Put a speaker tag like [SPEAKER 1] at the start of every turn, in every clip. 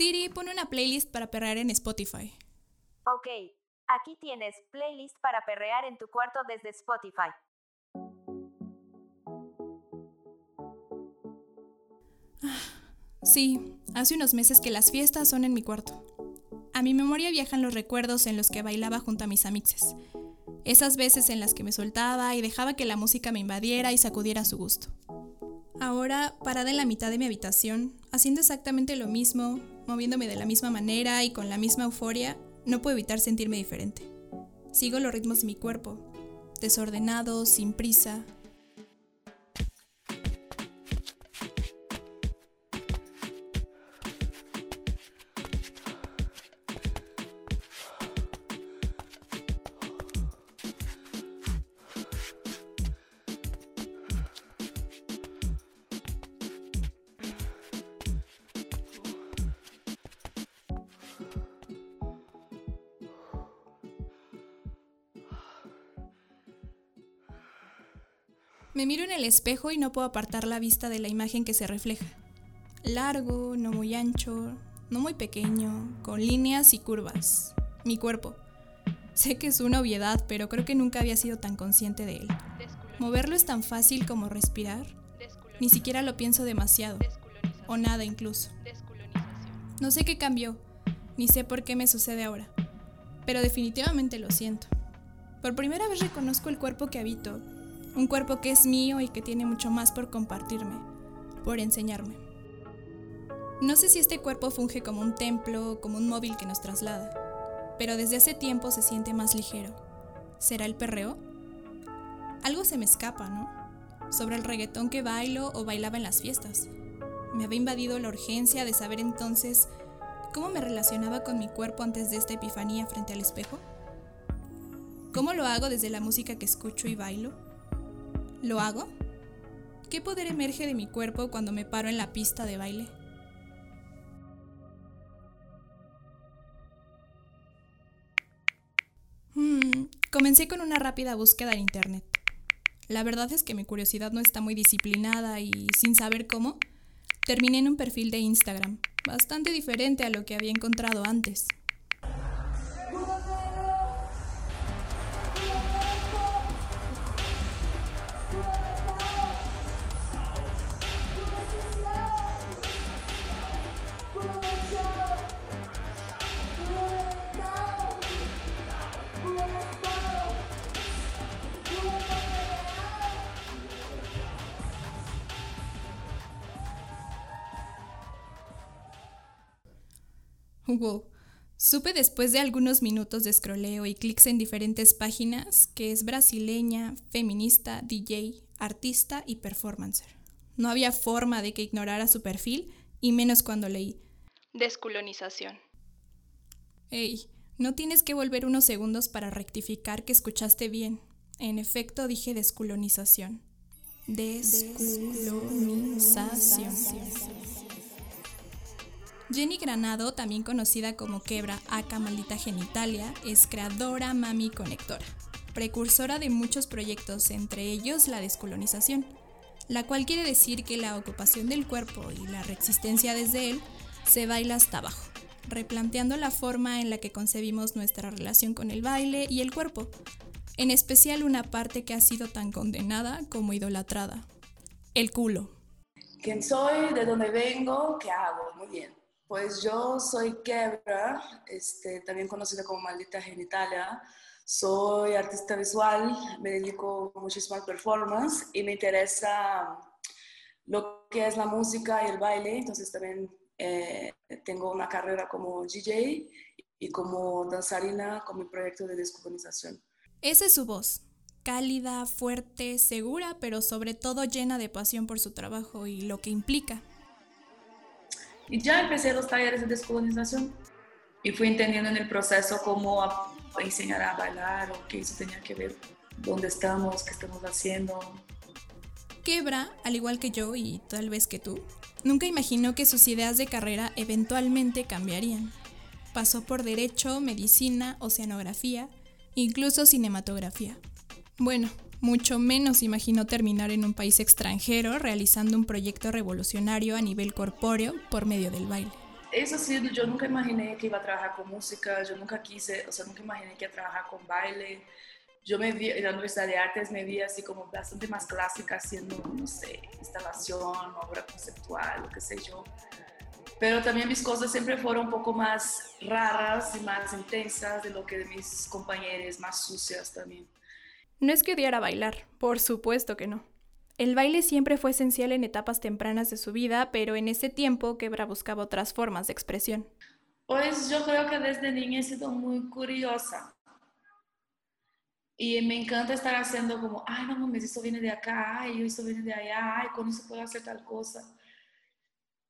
[SPEAKER 1] Siri, pone una playlist para perrear en Spotify.
[SPEAKER 2] Ok, aquí tienes playlist para perrear en tu cuarto desde Spotify.
[SPEAKER 1] Sí, hace unos meses que las fiestas son en mi cuarto. A mi memoria viajan los recuerdos en los que bailaba junto a mis amixes. Esas veces en las que me soltaba y dejaba que la música me invadiera y sacudiera a su gusto. Ahora, parada en la mitad de mi habitación, haciendo exactamente lo mismo, moviéndome de la misma manera y con la misma euforia, no puedo evitar sentirme diferente. Sigo los ritmos de mi cuerpo, desordenado, sin prisa, Me miro en el espejo y no puedo apartar la vista de la imagen que se refleja. Largo, no muy ancho, no muy pequeño, con líneas y curvas. Mi cuerpo. Sé que es una obviedad, pero creo que nunca había sido tan consciente de él. Moverlo es tan fácil como respirar. Ni siquiera lo pienso demasiado. O nada incluso. No sé qué cambió, ni sé por qué me sucede ahora. Pero definitivamente lo siento. Por primera vez reconozco el cuerpo que habito un cuerpo que es mío y que tiene mucho más por compartirme, por enseñarme. No sé si este cuerpo funge como un templo, como un móvil que nos traslada, pero desde hace tiempo se siente más ligero. ¿Será el perreo? Algo se me escapa, ¿no? Sobre el reggaetón que bailo o bailaba en las fiestas. Me había invadido la urgencia de saber entonces cómo me relacionaba con mi cuerpo antes de esta epifanía frente al espejo. ¿Cómo lo hago desde la música que escucho y bailo? ¿Lo hago? ¿Qué poder emerge de mi cuerpo cuando me paro en la pista de baile? Hmm, comencé con una rápida búsqueda en internet. La verdad es que mi curiosidad no está muy disciplinada y sin saber cómo, terminé en un perfil de Instagram, bastante diferente a lo que había encontrado antes. Supe después de algunos minutos de scrolleo y clics en diferentes páginas que es brasileña, feminista, DJ, artista y performancer. No había forma de que ignorara su perfil, y menos cuando leí
[SPEAKER 3] Descolonización.
[SPEAKER 1] Ey, no tienes que volver unos segundos para rectificar que escuchaste bien. En efecto, dije descolonización. Descolonización. Jenny Granado, también conocida como Quebra Aka Maldita Genitalia, es creadora, mami conectora, precursora de muchos proyectos, entre ellos la descolonización, la cual quiere decir que la ocupación del cuerpo y la resistencia desde él se baila hasta abajo, replanteando la forma en la que concebimos nuestra relación con el baile y el cuerpo, en especial una parte que ha sido tan condenada como idolatrada, el culo.
[SPEAKER 4] ¿Quién soy? ¿De dónde vengo? ¿Qué hago? Muy bien. Pues yo soy Quebra, este, también conocida como Maldita Genitalia. Soy artista visual, me dedico muchísimo al performance y me interesa lo que es la música y el baile. Entonces también eh, tengo una carrera como DJ y como danzarina con mi proyecto de descolonización.
[SPEAKER 1] Esa es su voz, cálida, fuerte, segura, pero sobre todo llena de pasión por su trabajo y lo que implica.
[SPEAKER 4] Y ya empecé los talleres de descolonización y fui entendiendo en el proceso cómo enseñar a bailar o qué eso tenía que ver, dónde estamos, qué estamos haciendo.
[SPEAKER 1] Quebra, al igual que yo y tal vez que tú, nunca imaginó que sus ideas de carrera eventualmente cambiarían. Pasó por derecho, medicina, oceanografía, incluso cinematografía. Bueno, mucho menos imaginó terminar en un país extranjero realizando un proyecto revolucionario a nivel corpóreo por medio del baile.
[SPEAKER 4] eso sí, yo nunca imaginé que iba a trabajar con música, yo nunca quise, o sea, nunca imaginé que iba a trabajar con baile. Yo me vi en la Universidad de Artes, me vi así como bastante más clásica, haciendo, no sé, instalación, obra conceptual, lo que sé yo. Pero también mis cosas siempre fueron un poco más raras y más intensas de lo que de mis compañeros, más sucias también.
[SPEAKER 1] No es que odiara bailar, por supuesto que no. El baile siempre fue esencial en etapas tempranas de su vida, pero en ese tiempo Quebra buscaba otras formas de expresión.
[SPEAKER 4] Pues yo creo que desde niña he sido muy curiosa. Y me encanta estar haciendo como, ay, no mames, eso viene de acá, ay, eso viene de allá, ay, con eso puedo hacer tal cosa.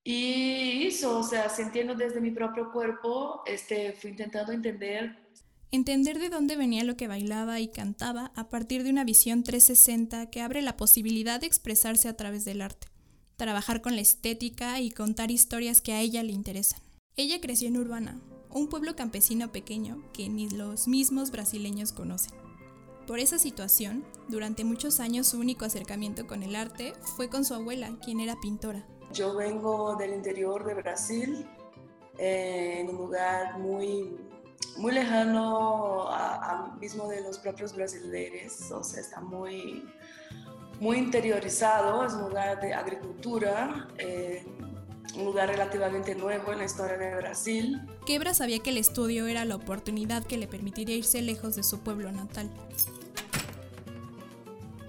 [SPEAKER 4] Y eso, o sea, sintiendo desde mi propio cuerpo, este, fui intentando entender
[SPEAKER 1] Entender de dónde venía lo que bailaba y cantaba a partir de una visión 360 que abre la posibilidad de expresarse a través del arte, trabajar con la estética y contar historias que a ella le interesan. Ella creció en Urbana, un pueblo campesino pequeño que ni los mismos brasileños conocen. Por esa situación, durante muchos años su único acercamiento con el arte fue con su abuela, quien era pintora.
[SPEAKER 4] Yo vengo del interior de Brasil, eh, en un lugar muy muy lejano a, mismo de los propios brasileños, o sea, está muy, muy interiorizado, es un lugar de agricultura, eh, un lugar relativamente nuevo en la historia de Brasil.
[SPEAKER 1] Quebra sabía que el estudio era la oportunidad que le permitiría irse lejos de su pueblo natal.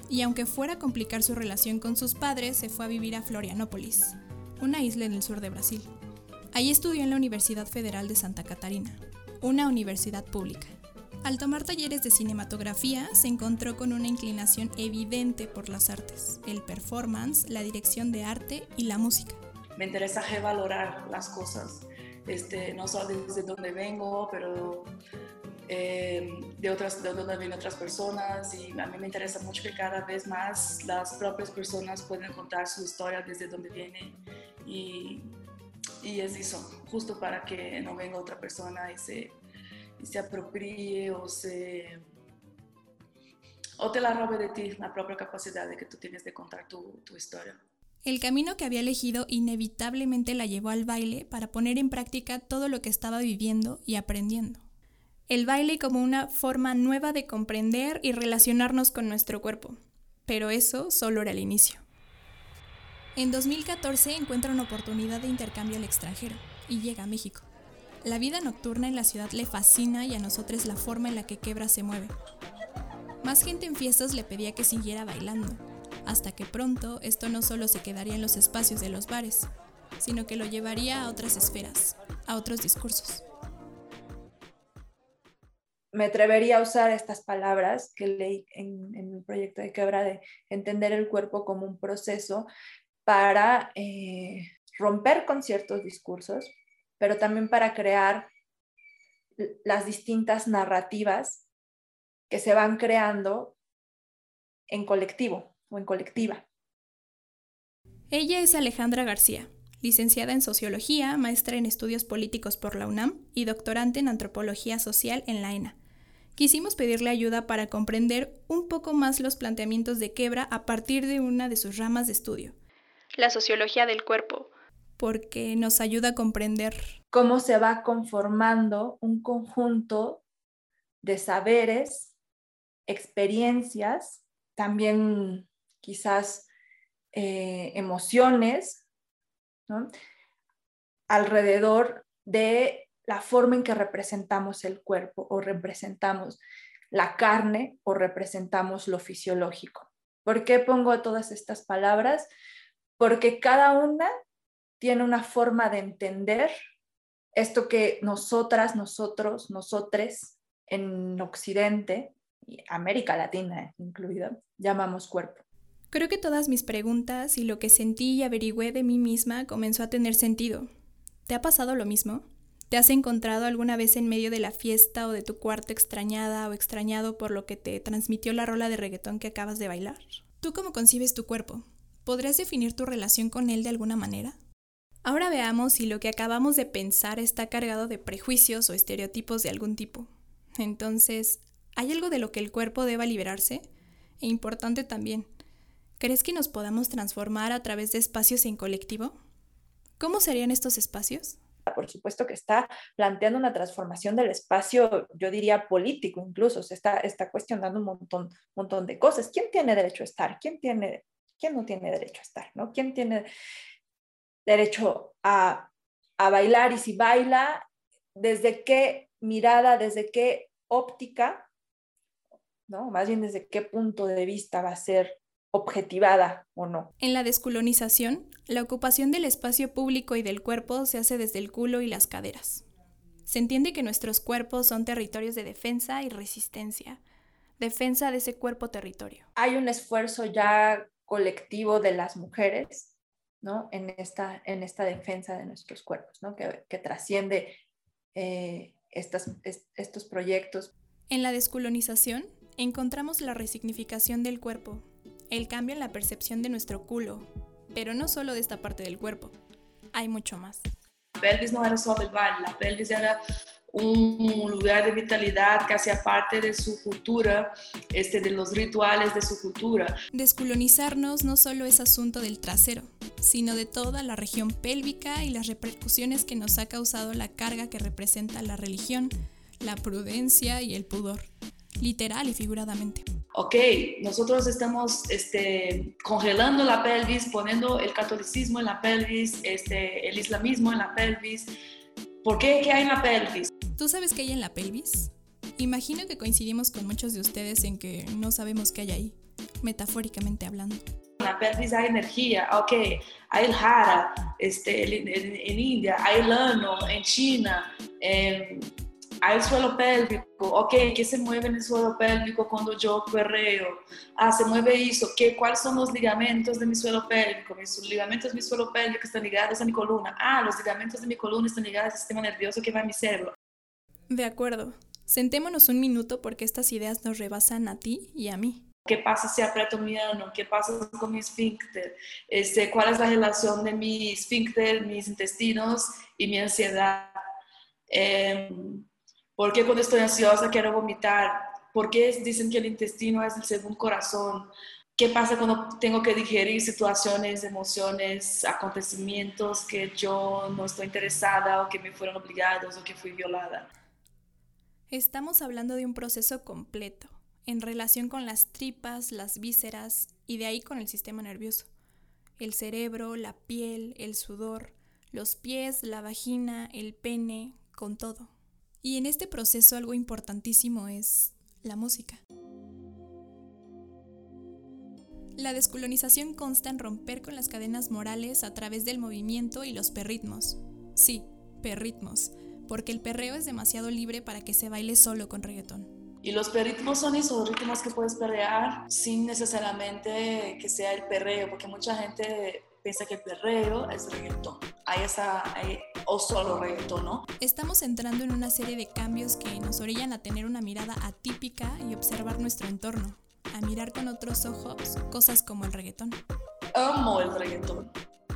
[SPEAKER 1] Y aunque fuera a complicar su relación con sus padres, se fue a vivir a Florianópolis, una isla en el sur de Brasil. Allí estudió en la Universidad Federal de Santa Catarina una universidad pública. Al tomar talleres de cinematografía, se encontró con una inclinación evidente por las artes, el performance, la dirección de arte y la música.
[SPEAKER 4] Me interesa revalorar las cosas, este, no solo desde donde vengo, pero eh, de, otras, de donde vienen otras personas y a mí me interesa mucho que cada vez más las propias personas puedan contar su historia desde donde vienen y y es eso, justo para que no venga otra persona y se, y se apropie o se o te la robe de ti la propia capacidad de que tú tienes de contar tu, tu historia.
[SPEAKER 1] El camino que había elegido inevitablemente la llevó al baile para poner en práctica todo lo que estaba viviendo y aprendiendo. El baile como una forma nueva de comprender y relacionarnos con nuestro cuerpo. Pero eso solo era el inicio. En 2014 encuentra una oportunidad de intercambio al extranjero y llega a México. La vida nocturna en la ciudad le fascina y a nosotros la forma en la que Quebra se mueve. Más gente en fiestas le pedía que siguiera bailando, hasta que pronto esto no solo se quedaría en los espacios de los bares, sino que lo llevaría a otras esferas, a otros discursos.
[SPEAKER 5] Me atrevería a usar estas palabras que leí en, en el proyecto de Quebra de entender el cuerpo como un proceso para eh, romper con ciertos discursos, pero también para crear las distintas narrativas que se van creando en colectivo o en colectiva.
[SPEAKER 1] Ella es Alejandra García, licenciada en Sociología, maestra en Estudios Políticos por la UNAM y doctorante en Antropología Social en la ENA. Quisimos pedirle ayuda para comprender un poco más los planteamientos de Quebra a partir de una de sus ramas de estudio,
[SPEAKER 3] la sociología del cuerpo.
[SPEAKER 1] Porque nos ayuda a comprender
[SPEAKER 5] cómo se va conformando un conjunto de saberes, experiencias, también quizás eh, emociones, alrededor de la forma en que representamos el cuerpo o representamos la carne o representamos lo fisiológico. ¿Por qué pongo todas estas palabras? Porque cada una tiene una forma de entender esto que nosotras, nosotros, nosotres en Occidente, y América Latina incluida, llamamos cuerpo.
[SPEAKER 1] Creo que todas mis preguntas y lo que sentí y averigüé de mí misma comenzó a tener sentido. ¿Te ha pasado lo mismo? ¿Te has encontrado alguna vez en medio de la fiesta o de tu cuarto extrañada o extrañado por lo que te transmitió la rola de reggaetón que acabas de bailar? ¿Tú cómo concibes tu cuerpo? ¿Podrías definir tu relación con él de alguna manera? Ahora veamos si lo que acabamos de pensar está cargado de prejuicios o estereotipos de algún tipo. Entonces, ¿hay algo de lo que el cuerpo deba liberarse? E importante también, ¿crees que nos podamos transformar a través de espacios en colectivo? ¿Cómo serían estos espacios?
[SPEAKER 5] por supuesto que está planteando una transformación del espacio, yo diría político incluso, se está, está cuestionando un montón, montón de cosas. ¿Quién tiene derecho a estar? ¿Quién, tiene, ¿Quién no tiene derecho a estar? ¿no? ¿Quién tiene derecho a, a bailar y si baila, desde qué mirada, desde qué óptica, ¿no? Más bien desde qué punto de vista va a ser objetivada o no.
[SPEAKER 1] En la descolonización, la ocupación del espacio público y del cuerpo se hace desde el culo y las caderas. Se entiende que nuestros cuerpos son territorios de defensa y resistencia, defensa de ese cuerpo territorio.
[SPEAKER 5] Hay un esfuerzo ya colectivo de las mujeres ¿no? en, esta, en esta defensa de nuestros cuerpos, ¿no? que, que trasciende eh, estas, estos proyectos.
[SPEAKER 1] En la descolonización encontramos la resignificación del cuerpo, el cambio en la percepción de nuestro culo, pero no solo de esta parte del cuerpo, hay mucho más.
[SPEAKER 4] La pelvis no era solo el baile, la pelvis era un lugar de vitalidad que hacía parte de su cultura, este, de los rituales de su cultura.
[SPEAKER 1] Descolonizarnos no solo es asunto del trasero, sino de toda la región pélvica y las repercusiones que nos ha causado la carga que representa la religión, la prudencia y el pudor, literal y figuradamente
[SPEAKER 4] ok, nosotros estamos este, congelando la pelvis, poniendo el catolicismo en la pelvis, este, el islamismo en la pelvis. ¿Por qué? ¿Qué hay en la pelvis?
[SPEAKER 1] ¿Tú sabes qué hay en la pelvis? Imagino que coincidimos con muchos de ustedes en que no sabemos qué hay ahí, metafóricamente hablando.
[SPEAKER 4] En la pelvis hay energía, ok, hay el jara este, en, India, hay el ano en China, en hay el suelo pélvico, ok, ¿qué se mueve en el suelo pélvico cuando yo perreo? Ah, se mueve eso, ¿qué, ¿cuáles son los ligamentos de mi suelo pélvico? Mis ligamentos de mi suelo pélvico están ligados a mi columna. Ah, los ligamentos de mi columna están ligados al sistema nervioso que va a mi cerebro.
[SPEAKER 1] De acuerdo. Sentémonos un minuto porque estas ideas nos rebasan a ti y a mí.
[SPEAKER 4] ¿Qué pasa si aprieto mi ano? ¿Qué pasa con mi esfínter? Este, ¿Cuál es la relación de mi esfínter, mis intestinos y mi ansiedad? Eh, ¿Por qué cuando estoy ansiosa quiero vomitar? ¿Por qué dicen que el intestino es el segundo corazón? ¿Qué pasa cuando tengo que digerir situaciones, emociones, acontecimientos que yo no estoy interesada o que me fueron obligados o que fui violada?
[SPEAKER 1] Estamos hablando de un proceso completo, en relación con las tripas, las vísceras y de ahí con el sistema nervioso. El cerebro, la piel, el sudor, los pies, la vagina, el pene, con todo. Y en este proceso algo importantísimo es la música. La descolonización consta en romper con las cadenas morales a través del movimiento y los perritmos. Sí, perritmos, porque el perreo es demasiado libre para que se baile solo con reggaetón.
[SPEAKER 4] Y los perritmos son esos ritmos que puedes perrear sin necesariamente que sea el perreo, porque mucha gente piensa que el perreo es reggaetón. Hay esa, o solo reggaetón, ¿no?
[SPEAKER 1] Estamos entrando en una serie de cambios que nos orillan a tener una mirada atípica y observar nuestro entorno, a mirar con otros ojos cosas como el reggaetón.
[SPEAKER 4] Amo el reggaetón,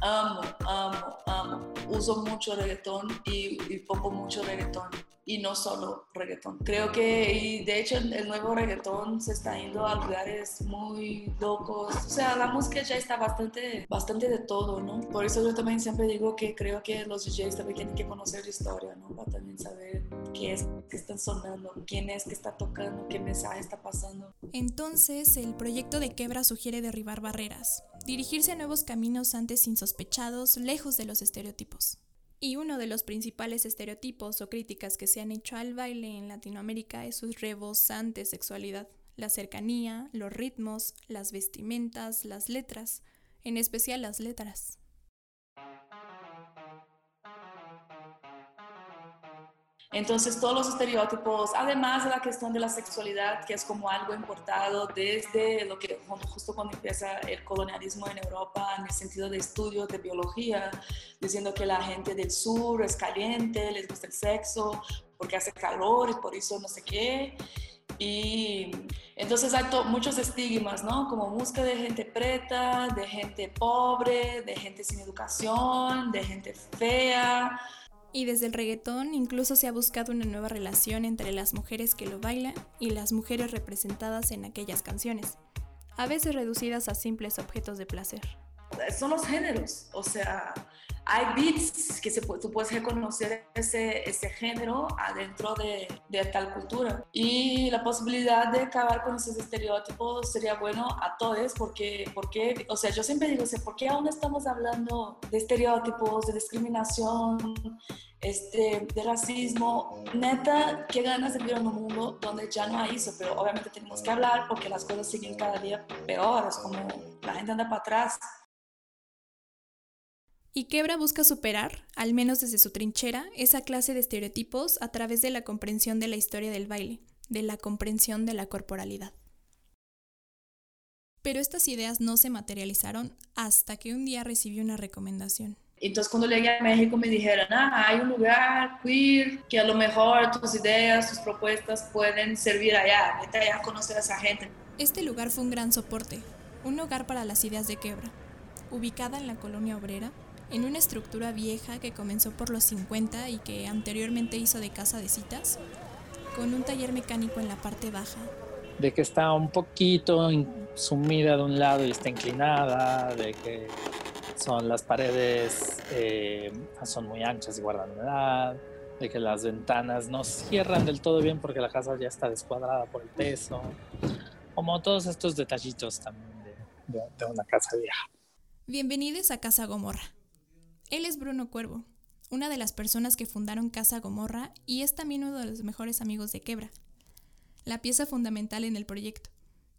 [SPEAKER 4] amo, amo, amo. Uso mucho reggaetón y, y pongo mucho reggaetón y no solo reggaetón. Creo que, y de hecho el nuevo reggaetón se está yendo a lugares muy locos. O sea, la música ya está bastante, bastante de todo, ¿no? Por eso yo también siempre digo que creo que los DJs también tienen que conocer la historia, ¿no? Para también saber qué es que están sonando, quién es que está tocando, qué mensaje está pasando.
[SPEAKER 1] Entonces, el proyecto de Quebra sugiere derribar barreras, dirigirse a nuevos caminos antes insospechados, lejos de los estereotipos. Y uno de los principales estereotipos o críticas que se han hecho al baile en Latinoamérica es su rebosante sexualidad, la cercanía, los ritmos, las vestimentas, las letras, en especial las letras.
[SPEAKER 4] Entonces, todos los estereotipos, además de la cuestión de la sexualidad, que es como algo importado desde lo que justo cuando empieza el colonialismo en Europa, en el sentido de estudio de biología, diciendo que la gente del sur es caliente, les gusta el sexo, porque hace calor y por eso no sé qué. Y entonces hay muchos estigmas, ¿no? Como música de gente preta, de gente pobre, de gente sin educación, de gente fea.
[SPEAKER 1] Y desde el reggaetón incluso se ha buscado una nueva relación entre las mujeres que lo bailan y las mujeres representadas en aquellas canciones, a veces reducidas a simples objetos de placer.
[SPEAKER 4] Son los géneros, o sea, hay beats que se, tú puedes reconocer ese, ese género adentro de, de, tal cultura. Y la posibilidad de acabar con esos estereotipos sería bueno a todos, porque, porque o sea, yo siempre digo, ¿por qué aún estamos hablando de estereotipos, de discriminación, este, de racismo? Neta, qué ganas de vivir en un mundo donde ya no hay eso, pero obviamente tenemos que hablar porque las cosas siguen cada día peores, como la gente anda para atrás.
[SPEAKER 1] Y Quebra busca superar, al menos desde su trinchera, esa clase de estereotipos a través de la comprensión de la historia del baile, de la comprensión de la corporalidad. Pero estas ideas no se materializaron hasta que un día recibí una recomendación.
[SPEAKER 4] Entonces cuando llegué a México me dijeron, ah, hay un lugar queer que a lo mejor tus ideas, tus propuestas pueden servir allá, vete allá a conocer a esa gente.
[SPEAKER 1] Este lugar fue un gran soporte, un hogar para las ideas de quebra. Ubicada en la colonia obrera, en una estructura vieja que comenzó por los 50 y que anteriormente hizo de casa de citas, con un taller mecánico en la parte baja.
[SPEAKER 6] De que está un poquito sumida de un lado y está inclinada, de que son las paredes eh, son muy anchas y guardan humedad, de que las ventanas no cierran del todo bien porque la casa ya está descuadrada por el peso, como todos estos detallitos también de, de una casa vieja.
[SPEAKER 1] Bienvenidos a Casa Gomorra él es Bruno Cuervo, una de las personas que fundaron Casa Gomorra y es también uno de los mejores amigos de Quebra, la pieza fundamental en el proyecto,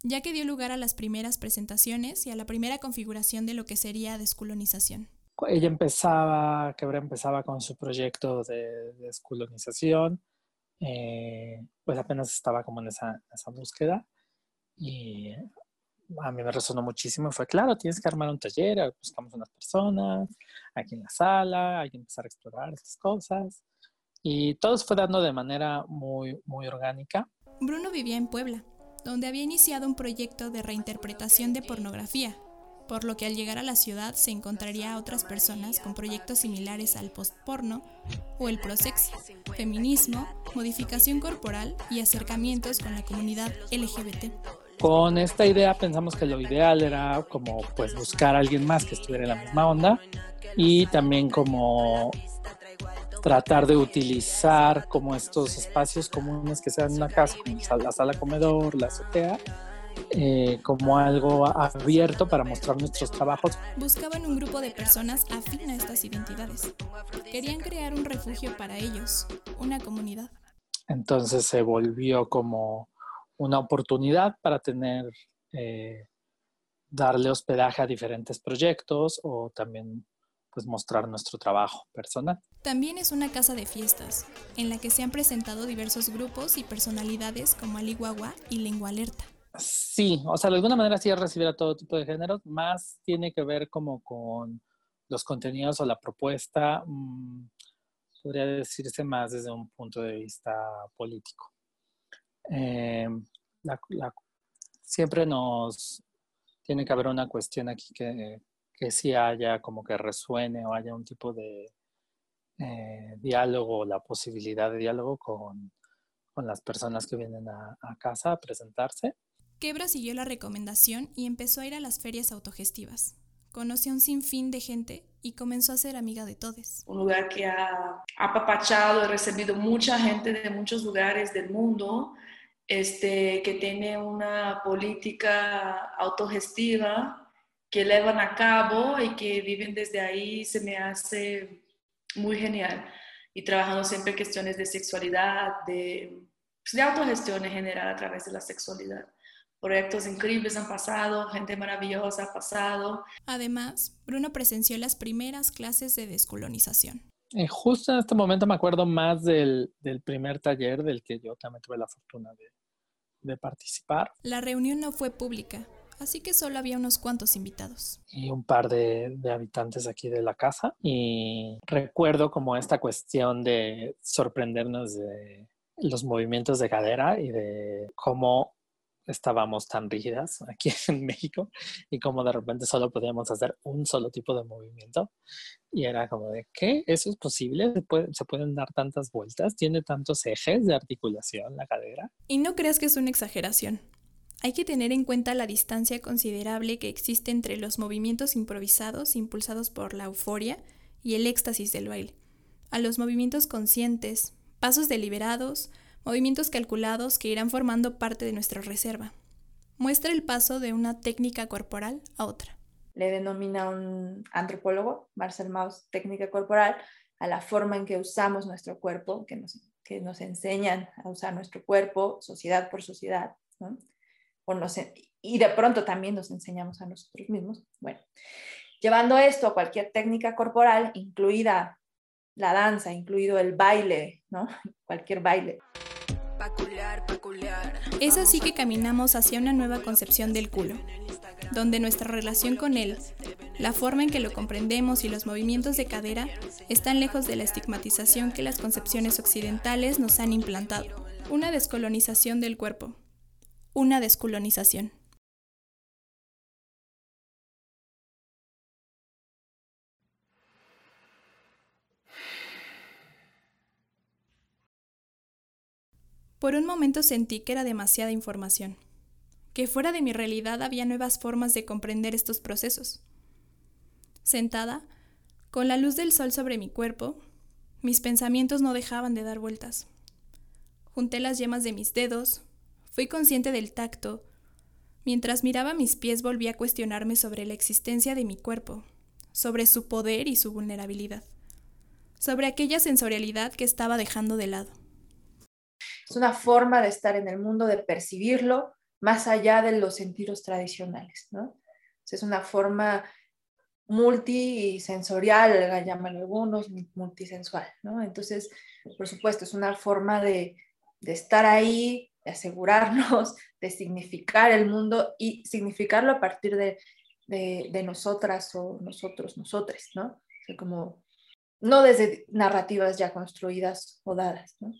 [SPEAKER 1] ya que dio lugar a las primeras presentaciones y a la primera configuración de lo que sería descolonización.
[SPEAKER 6] Ella empezaba, Quebra empezaba con su proyecto de descolonización, eh, pues apenas estaba como en esa, esa búsqueda y a mí me resonó muchísimo. Fue claro, tienes que armar un taller, buscamos unas personas aquí en la sala, hay que empezar a explorar estas cosas. Y todo se fue dando de manera muy, muy orgánica.
[SPEAKER 1] Bruno vivía en Puebla, donde había iniciado un proyecto de reinterpretación de pornografía, por lo que al llegar a la ciudad se encontraría a otras personas con proyectos similares al postporno o el prosex, feminismo, modificación corporal y acercamientos con la comunidad LGBT.
[SPEAKER 6] Con esta idea pensamos que lo ideal era como pues buscar a alguien más que estuviera en la misma onda y también como tratar de utilizar como estos espacios comunes que sean una casa, como la sala comedor, la azotea, eh, como algo abierto para mostrar nuestros trabajos.
[SPEAKER 1] Buscaban un grupo de personas afín a estas identidades. Querían crear un refugio para ellos, una comunidad.
[SPEAKER 6] Entonces se volvió como una oportunidad para tener, eh, darle hospedaje a diferentes proyectos o también pues mostrar nuestro trabajo personal.
[SPEAKER 1] También es una casa de fiestas, en la que se han presentado diversos grupos y personalidades como Aliguagua y Lengua Alerta.
[SPEAKER 6] Sí, o sea, de alguna manera sí recibir a todo tipo de géneros, más tiene que ver como con los contenidos o la propuesta, mm, podría decirse más desde un punto de vista político. Eh, siempre nos tiene que haber una cuestión aquí que, que sí haya como que resuene o haya un tipo de eh, diálogo, la posibilidad de diálogo con, con las personas que vienen a, a, casa a presentarse.
[SPEAKER 1] Quebra siguió la recomendación y empezó a ir a las ferias autogestivas. Conoció un sinfín de gente y comenzó a ser amiga de todos.
[SPEAKER 4] Un lugar que ha apapachado y recibido mucha gente de muchos lugares del mundo este, que tiene una política autogestiva que llevan a cabo y que viven desde ahí, se me hace muy genial. Y trabajando siempre en cuestiones de sexualidad, de, pues, de autogestión en general a través de la sexualidad. Proyectos increíbles han pasado, gente maravillosa ha pasado.
[SPEAKER 1] Además, Bruno presenció las primeras clases de descolonización.
[SPEAKER 6] Eh, justo en este momento me acuerdo más del, del, primer taller del que yo también tuve la fortuna de, de participar.
[SPEAKER 1] La reunión no fue pública, así que solo había unos cuantos invitados.
[SPEAKER 6] Y un par de, de, habitantes aquí de la casa. Y recuerdo como esta cuestión de sorprendernos de los movimientos de cadera y de cómo estábamos tan rígidas aquí en México y como de repente solo podíamos hacer un solo tipo de movimiento. Y era como de, ¿qué? ¿Eso es posible? ¿Se, ¿Se, pueden dar tantas vueltas? ¿Tiene tantos ejes de articulación la cadera?
[SPEAKER 1] Y no creas que es una exageración. Hay que tener en cuenta la distancia considerable que existe entre los movimientos improvisados impulsados por la euforia y el éxtasis del baile, a los movimientos conscientes, pasos deliberados, movimientos calculados que irán formando parte de nuestra reserva. Muestra el paso de una técnica corporal a otra.
[SPEAKER 5] Le denomina un antropólogo, Marcel Mauss, técnica corporal, a la forma en que usamos nuestro cuerpo, que nos, que nos enseñan a usar nuestro cuerpo, sociedad por sociedad, ¿no? y de pronto también nos enseñamos a nosotros mismos. Bueno, llevando esto a cualquier técnica corporal, incluida la danza, incluido el baile, ¿no? Cualquier baile.
[SPEAKER 1] Es así que caminamos hacia una nueva concepción del culo, donde nuestra relación con él, la forma en que lo comprendemos y los movimientos de cadera están lejos de la estigmatización que las concepciones occidentales nos han implantado. Una descolonización del cuerpo. Una descolonización. Por un momento sentí que era demasiada información, que fuera de mi realidad había nuevas formas de comprender estos procesos. Sentada, con la luz del sol sobre mi cuerpo, mis pensamientos no dejaban de dar vueltas. Junté las yemas de mis dedos, fui consciente del tacto. Mientras miraba mis pies volví a cuestionarme sobre la existencia de mi cuerpo, sobre su poder y su vulnerabilidad, sobre aquella sensorialidad que estaba dejando de lado.
[SPEAKER 5] Es una forma de estar en el mundo, de percibirlo más allá de los sentidos tradicionales, ¿no? Es una forma multisensorial, llaman algunos, multisensual, ¿no? Entonces, por supuesto, es una forma de, estar ahí, de asegurarnos, de significar el mundo y significarlo a partir de, de, nosotras o nosotros, nosotres, ¿no? como, no desde narrativas ya construidas o dadas, ¿no?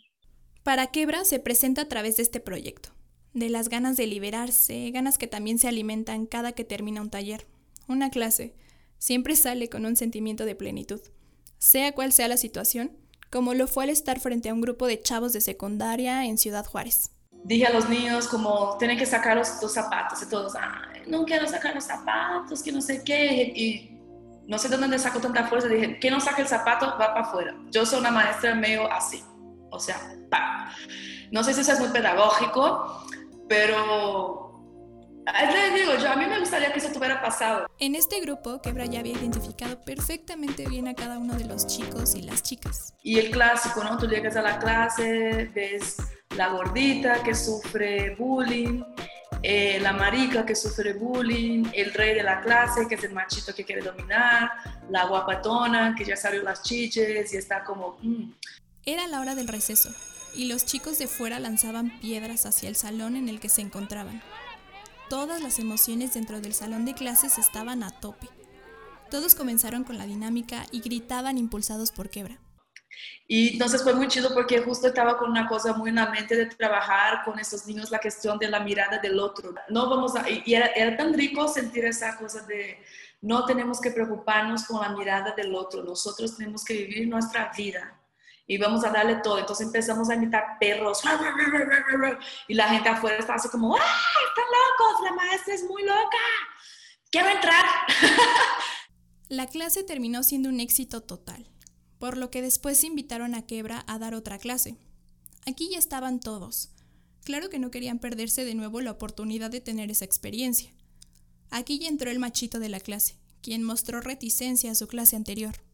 [SPEAKER 1] Para Quebra se presenta a través de este proyecto, de las ganas de liberarse, ganas que también se alimentan cada que termina un taller, una clase. Siempre sale con un sentimiento de plenitud, sea cual sea la situación, como lo fue al estar frente a un grupo de chavos de secundaria en Ciudad Juárez.
[SPEAKER 4] Dije a los niños como, tienen que sacar los, zapatos y todos, no quiero sacar los zapatos, que no sé qué. Y no sé de dónde sacó tanta fuerza. Dije, que no saque el zapato, va para afuera. Yo soy una maestra medio así. O sea, no sé si eso es muy pedagógico, pero les digo, yo a mí me gustaría que eso tuviera pasado.
[SPEAKER 1] En este grupo, Quebra ya había identificado perfectamente bien a cada uno de los chicos y las chicas.
[SPEAKER 4] Y el clásico, ¿no? Tú llegas a la clase, ves la gordita que sufre bullying, eh, la marica que sufre bullying, el rey de la clase que es el machito que quiere dominar, la guapatona que ya salió las chiches y está como... Mm,
[SPEAKER 1] era la hora del receso, y los chicos de fuera lanzaban piedras hacia el salón en el que se encontraban. Todas las emociones dentro del salón de clases estaban a tope. Todos comenzaron con la dinámica y gritaban impulsados por quebra.
[SPEAKER 4] Y entonces fue muy chido porque justo estaba con una cosa muy en la mente de trabajar con estos niños la cuestión de la mirada del otro. No vamos a, y era, era tan rico sentir esa cosa de no tenemos que preocuparnos con la mirada del otro, nosotros tenemos que vivir nuestra vida y vamos a darle todo. Entonces empezamos a imitar perros y la gente afuera estaba así como, ¡ah, están locos! La maestra es muy loca. Quiero entrar.
[SPEAKER 1] La clase terminó siendo un éxito total, por lo que después se invitaron a Quebra a dar otra clase. Aquí ya estaban todos. Claro que no querían perderse de nuevo la oportunidad de tener esa experiencia. Aquí ya entró el machito de la clase, quien mostró reticencia a su clase anterior.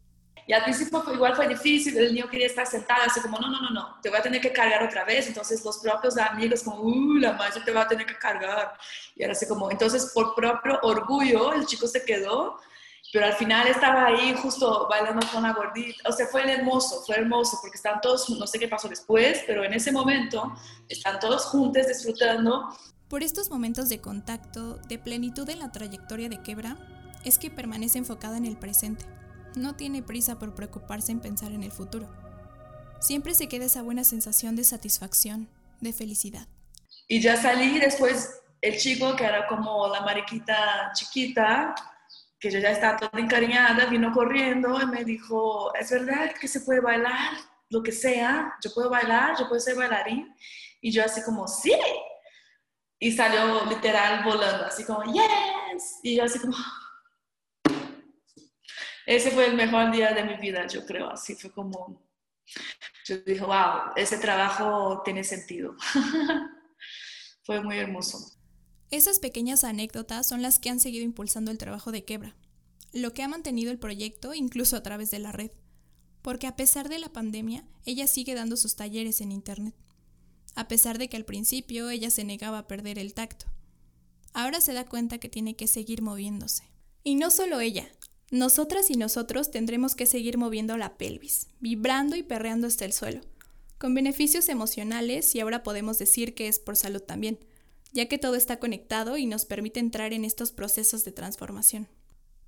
[SPEAKER 4] Y al principio igual fue difícil, el niño quería estar sentado, así como, no, no, no, no, te voy a tener que cargar otra vez. Entonces los propios amigos como, uh, la maestra te va a tener que cargar. Y era así como, entonces por propio orgullo el chico se quedó, pero al final estaba ahí justo bailando con la gordita. O sea, fue hermoso, fue hermoso, porque están todos, no sé qué pasó después, pero en ese momento están todos juntos disfrutando.
[SPEAKER 1] Por estos momentos de contacto, de plenitud en la trayectoria de Quebra, es que permanece enfocada en el presente no tiene prisa por preocuparse en pensar en el futuro. Siempre se queda esa buena sensación de satisfacción, de felicidad.
[SPEAKER 4] Y ya salí después, el chico que era como la mariquita chiquita, que yo ya estaba toda encariñada, vino corriendo y me dijo, ¿es verdad que se puede bailar? Lo que sea, yo puedo bailar, yo puedo ser bailarín. Y yo así como, sí. Y salió literal volando, así como, yes. Y yo así como, ese fue el mejor día de mi vida, yo creo. Así fue como, yo dije, wow, ese trabajo tiene sentido. fue muy hermoso.
[SPEAKER 1] Esas pequeñas anécdotas son las que han seguido impulsando el trabajo de Quebra, lo que ha mantenido el proyecto incluso a través de la red, porque a pesar de la pandemia, ella sigue dando sus talleres en Internet, a pesar de que al principio ella se negaba a perder el tacto. Ahora se da cuenta que tiene que seguir moviéndose. Y no solo ella, nosotras y nosotros tendremos que seguir moviendo la pelvis, vibrando y perreando hasta el suelo, con beneficios emocionales y ahora podemos decir que es por salud también, ya que todo está conectado y nos permite entrar en estos procesos de transformación.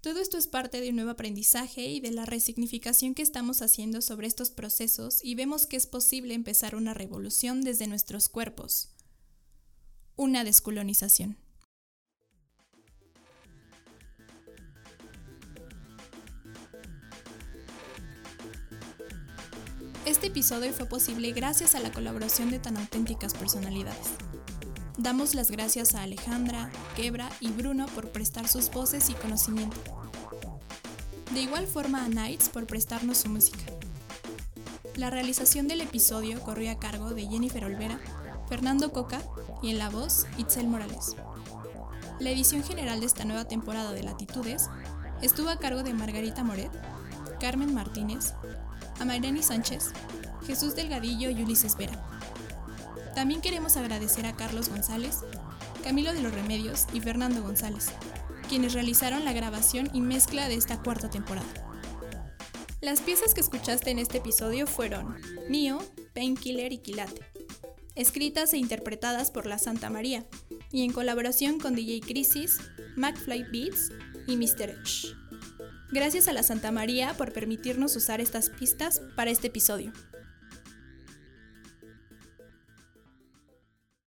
[SPEAKER 1] Todo esto es parte de un nuevo aprendizaje y de la resignificación que estamos haciendo sobre estos procesos y vemos que es posible empezar una revolución desde nuestros cuerpos. Una descolonización. Este episodio fue posible gracias a la colaboración de tan auténticas personalidades. Damos las gracias a Alejandra, Quebra y Bruno por prestar sus voces y conocimiento. De igual forma a Nights por prestarnos su música. La realización del episodio corrió a cargo de Jennifer Olvera, Fernando Coca y en la voz Itzel Morales. La edición general de esta nueva temporada de Latitudes estuvo a cargo de Margarita Moret, Carmen Martínez, a Sánchez, Jesús Delgadillo y Ulises Vera. También queremos agradecer a Carlos González, Camilo de los Remedios y Fernando González, quienes realizaron la grabación y mezcla de esta cuarta temporada. Las piezas que escuchaste en este episodio fueron Mío, Painkiller y Quilate, escritas e interpretadas por La Santa María y en colaboración con DJ Crisis, McFly Beats y Mr. Edge. Gracias a la Santa María por permitirnos usar estas pistas para este episodio.